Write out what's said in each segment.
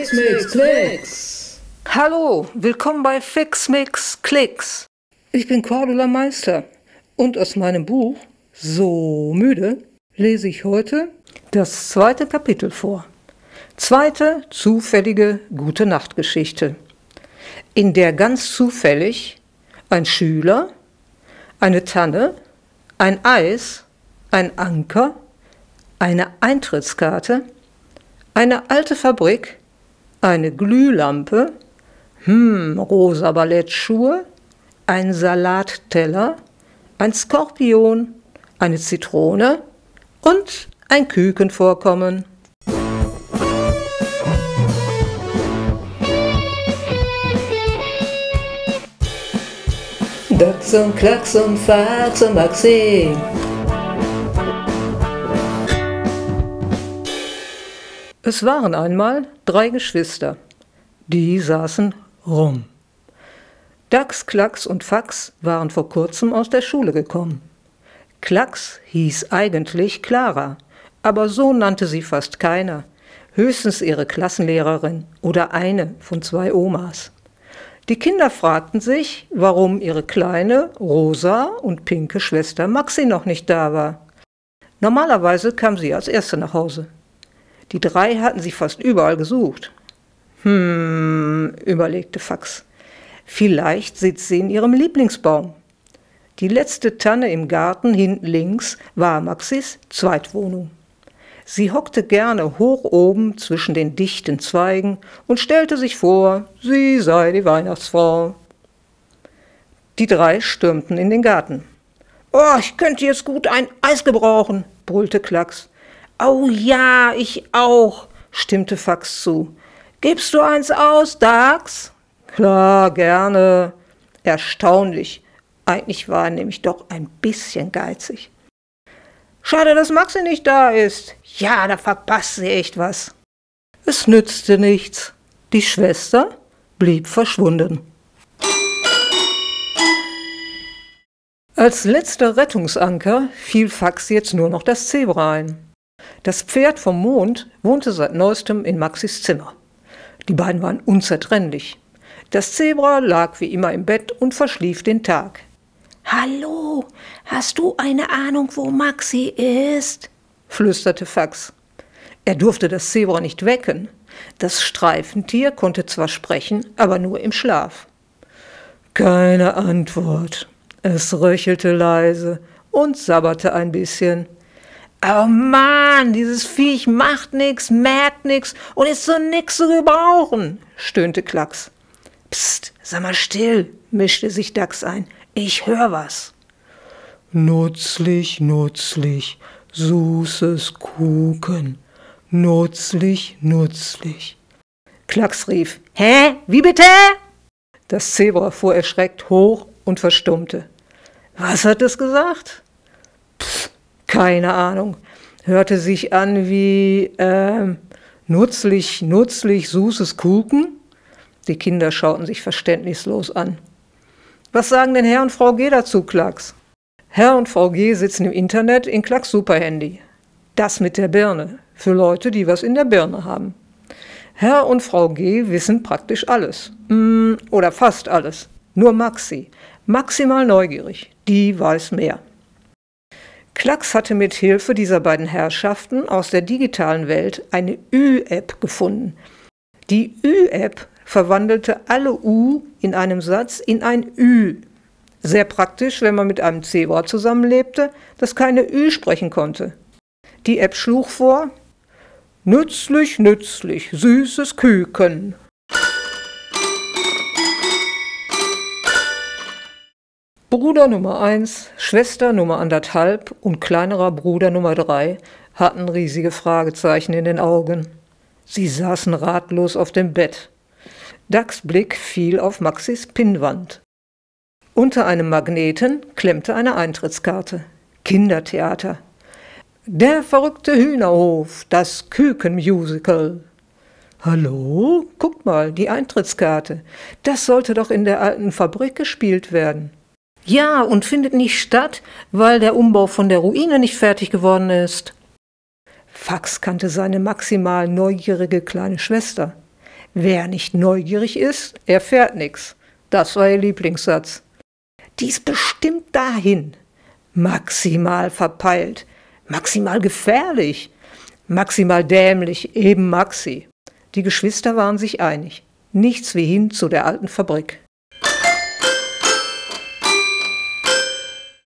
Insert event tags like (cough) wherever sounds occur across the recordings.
Fix Mix Klicks. Hallo, willkommen bei Fix Mix Klicks. Ich bin Cordula Meister und aus meinem Buch So müde lese ich heute das zweite Kapitel vor. Zweite zufällige gute Nachtgeschichte, in der ganz zufällig ein Schüler, eine Tanne, ein Eis, ein Anker, eine Eintrittskarte, eine alte Fabrik, eine Glühlampe, hm, rosa Ballettschuhe, ein Salatteller, ein Skorpion, eine Zitrone. Und ein Küken vorkommen. Dachs und Klacks und Fax und Maxim. Es waren einmal drei Geschwister. Die saßen rum. Dachs, Klacks und Fax waren vor kurzem aus der Schule gekommen. Klacks hieß eigentlich Clara, aber so nannte sie fast keiner, höchstens ihre Klassenlehrerin oder eine von zwei Omas. Die Kinder fragten sich, warum ihre kleine, rosa und pinke Schwester Maxi noch nicht da war. Normalerweise kam sie als erste nach Hause. Die drei hatten sie fast überall gesucht. Hm, überlegte Fax. Vielleicht sitzt sie in ihrem Lieblingsbaum. Die letzte Tanne im Garten hinten links war Maxis Zweitwohnung. Sie hockte gerne hoch oben zwischen den dichten Zweigen und stellte sich vor, sie sei die Weihnachtsfrau. Die drei stürmten in den Garten. Oh, ich könnte jetzt gut ein Eis gebrauchen, brüllte Klacks. Oh ja, ich auch, stimmte Fax zu. Gibst du eins aus, Dax? Klar, gerne. Erstaunlich. Eigentlich war er nämlich doch ein bisschen geizig. Schade, dass Maxi nicht da ist. Ja, da verpasst sie echt was. Es nützte nichts. Die Schwester blieb verschwunden. Als letzter Rettungsanker fiel Fax jetzt nur noch das Zebra ein. Das Pferd vom Mond wohnte seit neuestem in Maxis Zimmer. Die beiden waren unzertrennlich. Das Zebra lag wie immer im Bett und verschlief den Tag. Hallo, hast du eine Ahnung, wo Maxi ist? flüsterte Fax. Er durfte das Zebra nicht wecken. Das Streifentier konnte zwar sprechen, aber nur im Schlaf. Keine Antwort. Es röchelte leise und sabberte ein bisschen. Oh Mann, dieses Viech macht nix, merkt nix und ist so nix zu gebrauchen, stöhnte Klacks. Psst, sag mal still, mischte sich Dax ein. Ich hör was. Nutzlich, nutzlich, süßes Kuchen. Nutzlich, nutzlich. Klacks rief. Hä? Wie bitte? Das Zebra fuhr erschreckt hoch und verstummte. Was hat es gesagt? Keine Ahnung, hörte sich an wie äh, nutzlich, nutzlich, süßes Kuchen. Die Kinder schauten sich verständnislos an. Was sagen denn Herr und Frau G dazu, Klacks? Herr und Frau G sitzen im Internet in Klacks Superhandy. Das mit der Birne, für Leute, die was in der Birne haben. Herr und Frau G wissen praktisch alles. Mm, oder fast alles. Nur Maxi, maximal neugierig, die weiß mehr. Klacks hatte mit Hilfe dieser beiden Herrschaften aus der digitalen Welt eine Ü-App gefunden. Die Ü-App verwandelte alle U in einem Satz in ein Ü. Sehr praktisch, wenn man mit einem Zebra zusammenlebte, das keine Ü sprechen konnte. Die App schlug vor: Nützlich, nützlich, süßes Küken. Bruder Nummer 1, Schwester Nummer anderthalb und kleinerer Bruder Nummer 3 hatten riesige Fragezeichen in den Augen. Sie saßen ratlos auf dem Bett. Dax Blick fiel auf Maxis Pinnwand. Unter einem Magneten klemmte eine Eintrittskarte. Kindertheater. Der verrückte Hühnerhof, das Kükenmusical. Hallo? Guckt mal, die Eintrittskarte. Das sollte doch in der alten Fabrik gespielt werden. Ja, und findet nicht statt, weil der Umbau von der Ruine nicht fertig geworden ist. Fax kannte seine maximal neugierige kleine Schwester. Wer nicht neugierig ist, erfährt nichts. Das war ihr Lieblingssatz. Dies bestimmt dahin. Maximal verpeilt, maximal gefährlich, maximal dämlich, eben Maxi. Die Geschwister waren sich einig. Nichts wie hin zu der alten Fabrik.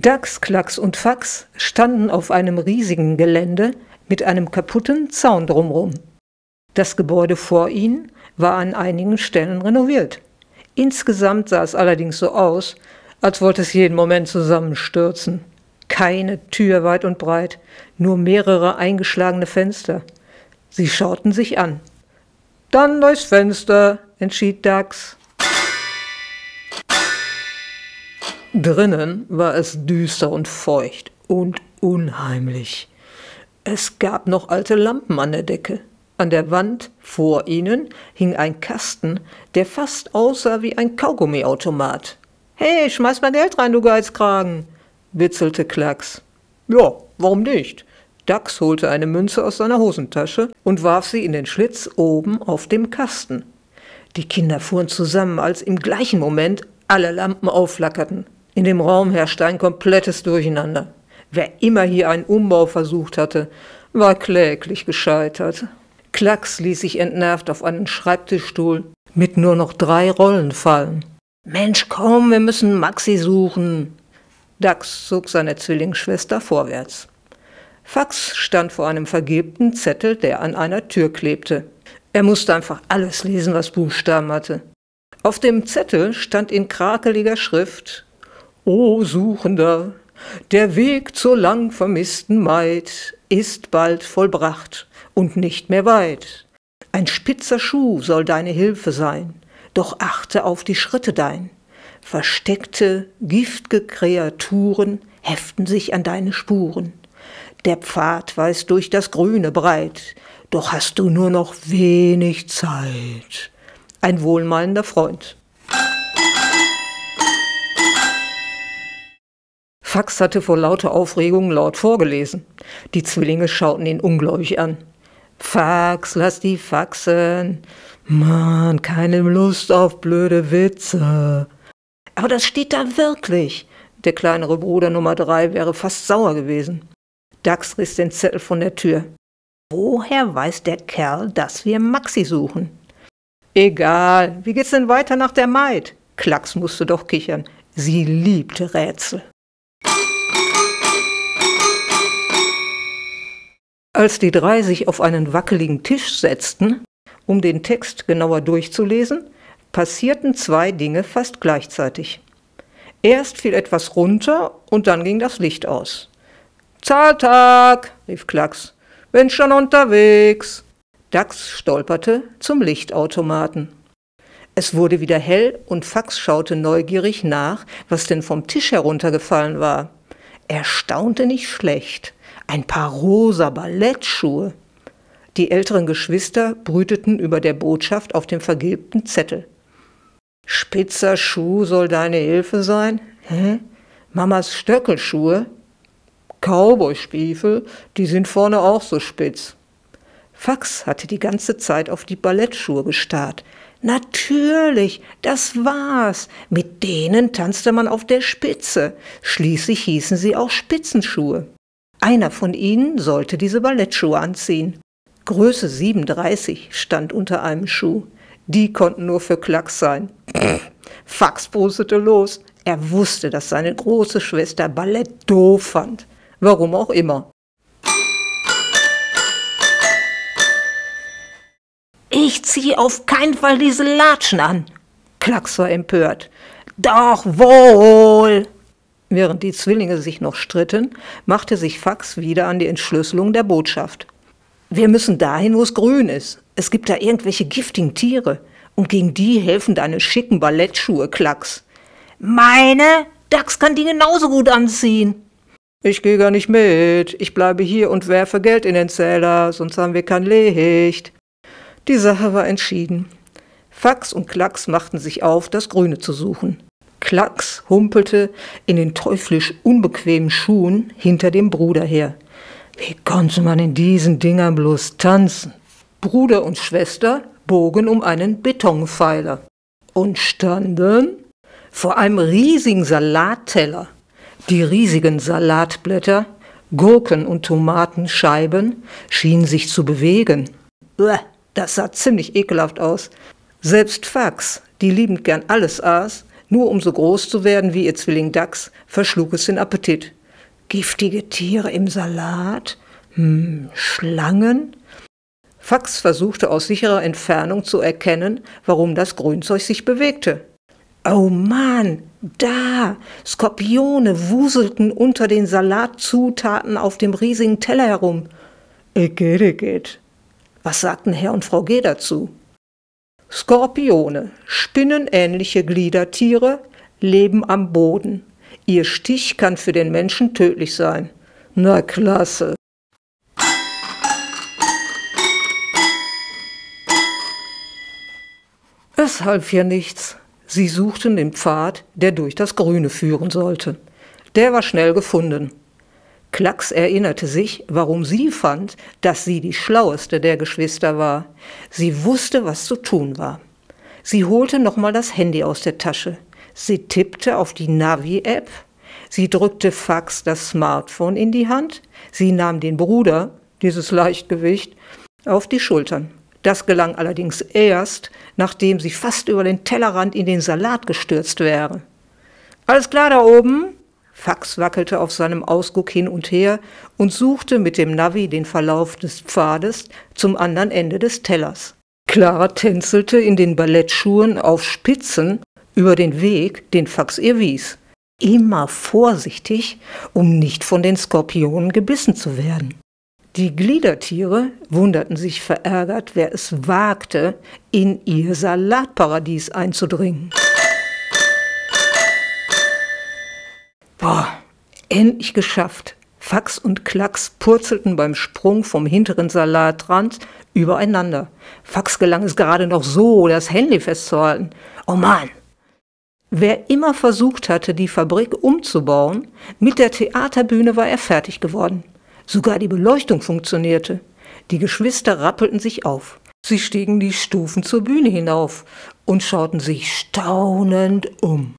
Dachs, Klacks und Fax standen auf einem riesigen Gelände mit einem kaputten Zaun drumrum. Das Gebäude vor ihnen war an einigen Stellen renoviert. Insgesamt sah es allerdings so aus, als wollte es jeden Moment zusammenstürzen. Keine Tür weit und breit, nur mehrere eingeschlagene Fenster. Sie schauten sich an. Dann durchs Fenster, entschied Dax. Drinnen war es düster und feucht und unheimlich. Es gab noch alte Lampen an der Decke. An der Wand vor ihnen hing ein Kasten, der fast aussah wie ein Kaugummiautomat. Hey, schmeiß mal Geld rein, du Geizkragen, witzelte Klacks. Ja, warum nicht? Dax holte eine Münze aus seiner Hosentasche und warf sie in den Schlitz oben auf dem Kasten. Die Kinder fuhren zusammen, als im gleichen Moment alle Lampen aufflackerten. In dem Raum herrschte ein komplettes Durcheinander. Wer immer hier einen Umbau versucht hatte, war kläglich gescheitert. Klacks ließ sich entnervt auf einen Schreibtischstuhl mit nur noch drei Rollen fallen. Mensch, komm, wir müssen Maxi suchen. Dax zog seine Zwillingsschwester vorwärts. Fax stand vor einem vergilbten Zettel, der an einer Tür klebte. Er musste einfach alles lesen, was Buchstaben hatte. Auf dem Zettel stand in krakeliger Schrift O Suchender, der Weg zur lang vermissten Maid ist bald vollbracht und nicht mehr weit. Ein spitzer Schuh soll deine Hilfe sein, doch achte auf die Schritte dein. Versteckte, giftge Kreaturen heften sich an deine Spuren. Der Pfad weist durch das Grüne breit, doch hast du nur noch wenig Zeit. Ein wohlmeinender Freund. Fax hatte vor lauter Aufregung laut vorgelesen. Die Zwillinge schauten ihn ungläubig an. Fax, lass die faxen. Mann, keine Lust auf blöde Witze. Aber das steht da wirklich. Der kleinere Bruder Nummer drei wäre fast sauer gewesen. Dax riss den Zettel von der Tür. Woher weiß der Kerl, dass wir Maxi suchen? Egal, wie geht's denn weiter nach der Maid? Klacks musste doch kichern. Sie liebte Rätsel. Als die drei sich auf einen wackeligen Tisch setzten, um den Text genauer durchzulesen, passierten zwei Dinge fast gleichzeitig. Erst fiel etwas runter und dann ging das Licht aus. Zahltag, rief Klacks. Bin schon unterwegs. Dax stolperte zum Lichtautomaten. Es wurde wieder hell und Fax schaute neugierig nach, was denn vom Tisch heruntergefallen war. Er staunte nicht schlecht ein paar rosa Ballettschuhe. Die älteren Geschwister brüteten über der Botschaft auf dem vergilbten Zettel. Spitzer Schuh soll deine Hilfe sein? Hä? Mamas Stöckelschuhe? Cowboystiefel, die sind vorne auch so spitz. Fax hatte die ganze Zeit auf die Ballettschuhe gestarrt. Natürlich, das war's. Mit denen tanzte man auf der Spitze. Schließlich hießen sie auch Spitzenschuhe. Einer von ihnen sollte diese Ballettschuhe anziehen. Größe 37 stand unter einem Schuh. Die konnten nur für Klacks sein. (laughs) Fax brustete los. Er wusste, dass seine große Schwester Ballett doof fand. Warum auch immer. Ich ziehe auf keinen Fall diese Latschen an. Klacks war empört. Doch wohl. Während die Zwillinge sich noch stritten, machte sich Fax wieder an die Entschlüsselung der Botschaft. Wir müssen dahin, wo es grün ist. Es gibt da irgendwelche giftigen Tiere. Und gegen die helfen deine schicken Ballettschuhe, Klacks. Meine? Dax kann die genauso gut anziehen. Ich gehe gar nicht mit. Ich bleibe hier und werfe Geld in den Zähler, sonst haben wir kein Licht. Die Sache war entschieden. Fax und Klacks machten sich auf, das Grüne zu suchen. Klacks humpelte in den teuflisch unbequemen Schuhen hinter dem Bruder her. Wie konnte man in diesen Dingern bloß tanzen? Bruder und Schwester bogen um einen Betonpfeiler und standen vor einem riesigen Salatteller. Die riesigen Salatblätter, Gurken und Tomatenscheiben schienen sich zu bewegen. Das sah ziemlich ekelhaft aus. Selbst Fax, die liebend gern alles aß, nur um so groß zu werden wie ihr Zwilling Dachs, verschlug es den Appetit. Giftige Tiere im Salat? Hm, Schlangen? Fax versuchte aus sicherer Entfernung zu erkennen, warum das Grünzeug sich bewegte. Oh Mann, da! Skorpione wuselten unter den Salatzutaten auf dem riesigen Teller herum. Igitt, igitt. Was sagten Herr und Frau G dazu? Skorpione, spinnenähnliche Gliedertiere, leben am Boden. Ihr Stich kann für den Menschen tödlich sein. Na klasse. Es half hier nichts. Sie suchten den Pfad, der durch das Grüne führen sollte. Der war schnell gefunden. Klacks erinnerte sich, warum sie fand, dass sie die schlaueste der Geschwister war. Sie wusste, was zu tun war. Sie holte nochmal das Handy aus der Tasche. Sie tippte auf die Navi-App. Sie drückte Fax das Smartphone in die Hand. Sie nahm den Bruder, dieses Leichtgewicht, auf die Schultern. Das gelang allerdings erst, nachdem sie fast über den Tellerrand in den Salat gestürzt wäre. Alles klar da oben? Fax wackelte auf seinem Ausguck hin und her und suchte mit dem Navi den Verlauf des Pfades zum anderen Ende des Tellers. Clara tänzelte in den Ballettschuhen auf Spitzen über den Weg, den Fax ihr wies. Immer vorsichtig, um nicht von den Skorpionen gebissen zu werden. Die Gliedertiere wunderten sich verärgert, wer es wagte, in ihr Salatparadies einzudringen. Boah, endlich geschafft. Fax und Klacks purzelten beim Sprung vom hinteren Salatrand übereinander. Fax gelang es gerade noch so, das Handy festzuhalten. Oh Mann! Wer immer versucht hatte, die Fabrik umzubauen, mit der Theaterbühne war er fertig geworden. Sogar die Beleuchtung funktionierte. Die Geschwister rappelten sich auf. Sie stiegen die Stufen zur Bühne hinauf und schauten sich staunend um.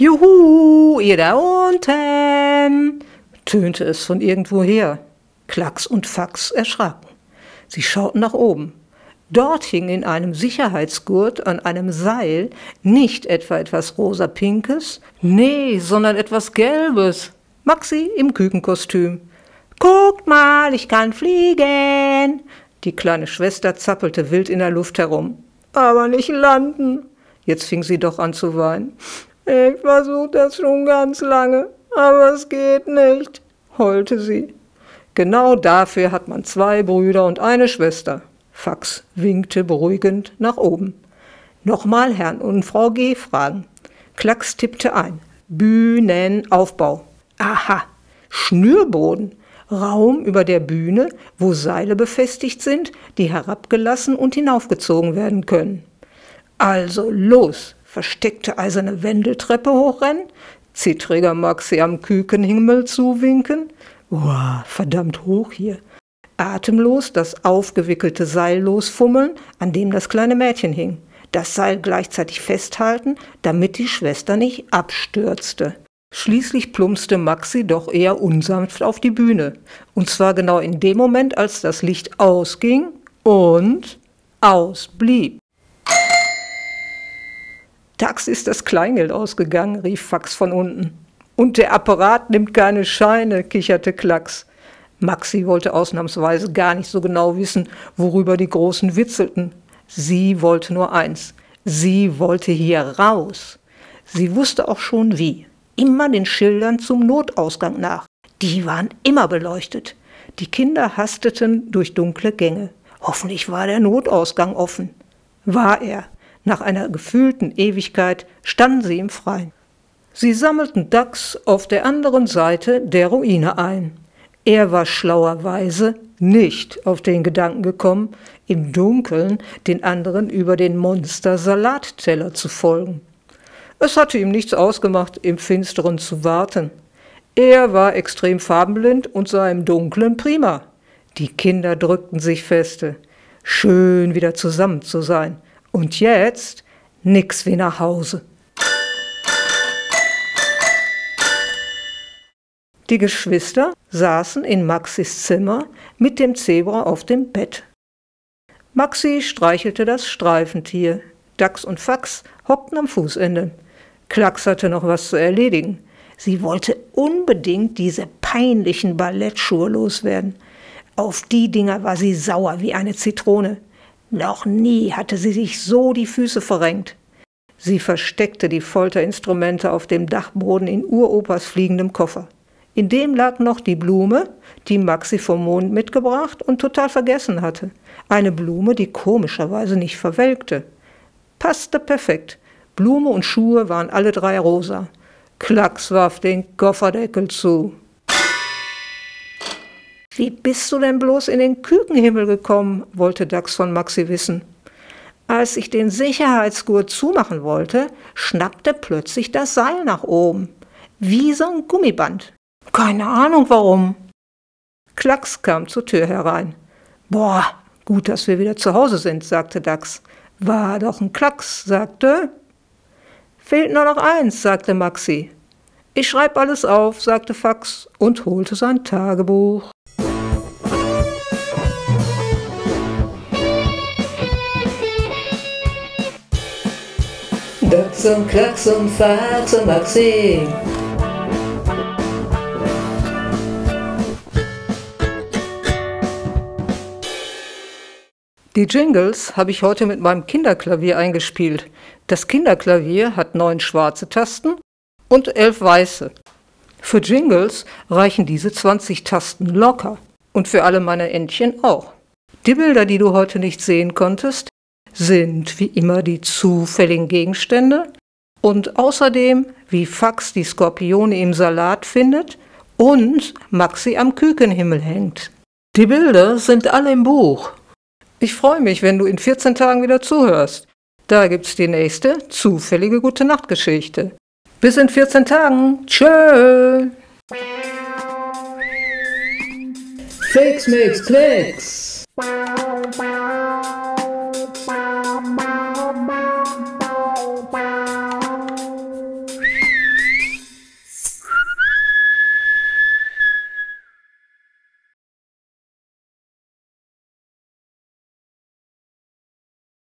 Juhu, ihr da unten! tönte es von irgendwoher. Klacks und Fax erschraken. Sie schauten nach oben. Dort hing in einem Sicherheitsgurt an einem Seil nicht etwa etwas rosa-pinkes, nee, sondern etwas gelbes. Maxi im Kükenkostüm. Guckt mal, ich kann fliegen. Die kleine Schwester zappelte wild in der Luft herum. Aber nicht landen. Jetzt fing sie doch an zu weinen. Ich versuche das schon ganz lange, aber es geht nicht, heulte sie. Genau dafür hat man zwei Brüder und eine Schwester. Fax winkte beruhigend nach oben. Nochmal Herrn und Frau G. fragen. Klacks tippte ein. Bühnenaufbau. Aha, Schnürboden. Raum über der Bühne, wo Seile befestigt sind, die herabgelassen und hinaufgezogen werden können. Also los, versteckte eiserne Wendeltreppe hochrennen, zittriger Maxi am Kükenhimmel zuwinken. Wow, verdammt hoch hier atemlos das aufgewickelte Seil losfummeln, an dem das kleine Mädchen hing. Das Seil gleichzeitig festhalten, damit die Schwester nicht abstürzte. Schließlich plumpste Maxi doch eher unsanft auf die Bühne. Und zwar genau in dem Moment, als das Licht ausging und ausblieb. Tax ist das Kleingeld ausgegangen, rief Fax von unten. Und der Apparat nimmt keine Scheine, kicherte Klacks. Maxi wollte ausnahmsweise gar nicht so genau wissen, worüber die Großen witzelten. Sie wollte nur eins. Sie wollte hier raus. Sie wusste auch schon wie. Immer den Schildern zum Notausgang nach. Die waren immer beleuchtet. Die Kinder hasteten durch dunkle Gänge. Hoffentlich war der Notausgang offen. War er. Nach einer gefühlten Ewigkeit standen sie im Freien. Sie sammelten Dachs auf der anderen Seite der Ruine ein. Er war schlauerweise nicht auf den Gedanken gekommen, im Dunkeln den anderen über den Monster-Salatteller zu folgen. Es hatte ihm nichts ausgemacht, im Finsteren zu warten. Er war extrem farbenblind und sah im Dunkeln prima. Die Kinder drückten sich feste. Schön wieder zusammen zu sein. Und jetzt nix wie nach Hause. Die Geschwister saßen in Maxis Zimmer mit dem Zebra auf dem Bett. Maxi streichelte das Streifentier. Dachs und Fax hockten am Fußende. Klacks hatte noch was zu erledigen. Sie wollte unbedingt diese peinlichen Ballettschuhe loswerden. Auf die Dinger war sie sauer wie eine Zitrone. Noch nie hatte sie sich so die Füße verrenkt. Sie versteckte die Folterinstrumente auf dem Dachboden in Uropas fliegendem Koffer. In dem lag noch die Blume, die Maxi vom Mond mitgebracht und total vergessen hatte. Eine Blume, die komischerweise nicht verwelkte. Passte perfekt. Blume und Schuhe waren alle drei rosa. Klacks warf den Kofferdeckel zu. Wie bist du denn bloß in den Kükenhimmel gekommen? wollte Dax von Maxi wissen. Als ich den Sicherheitsgurt zumachen wollte, schnappte plötzlich das Seil nach oben. Wie so ein Gummiband. Keine Ahnung warum. Klacks kam zur Tür herein. Boah, gut, dass wir wieder zu Hause sind, sagte Dax. War doch ein Klacks, sagte. Fehlt nur noch eins, sagte Maxi. Ich schreib alles auf, sagte Fax und holte sein Tagebuch. Dax und Klacks und Fax und Maxi. Die Jingles habe ich heute mit meinem Kinderklavier eingespielt. Das Kinderklavier hat neun schwarze Tasten und elf weiße. Für Jingles reichen diese 20 Tasten locker und für alle meine Entchen auch. Die Bilder, die du heute nicht sehen konntest, sind wie immer die zufälligen Gegenstände und außerdem, wie Fax die Skorpione im Salat findet und Maxi am Kükenhimmel hängt. Die Bilder sind alle im Buch ich freue mich, wenn du in 14 Tagen wieder zuhörst. Da gibt's die nächste zufällige gute Nachtgeschichte. Bis in 14 Tagen. Tschö. Fix, Mix, Klicks.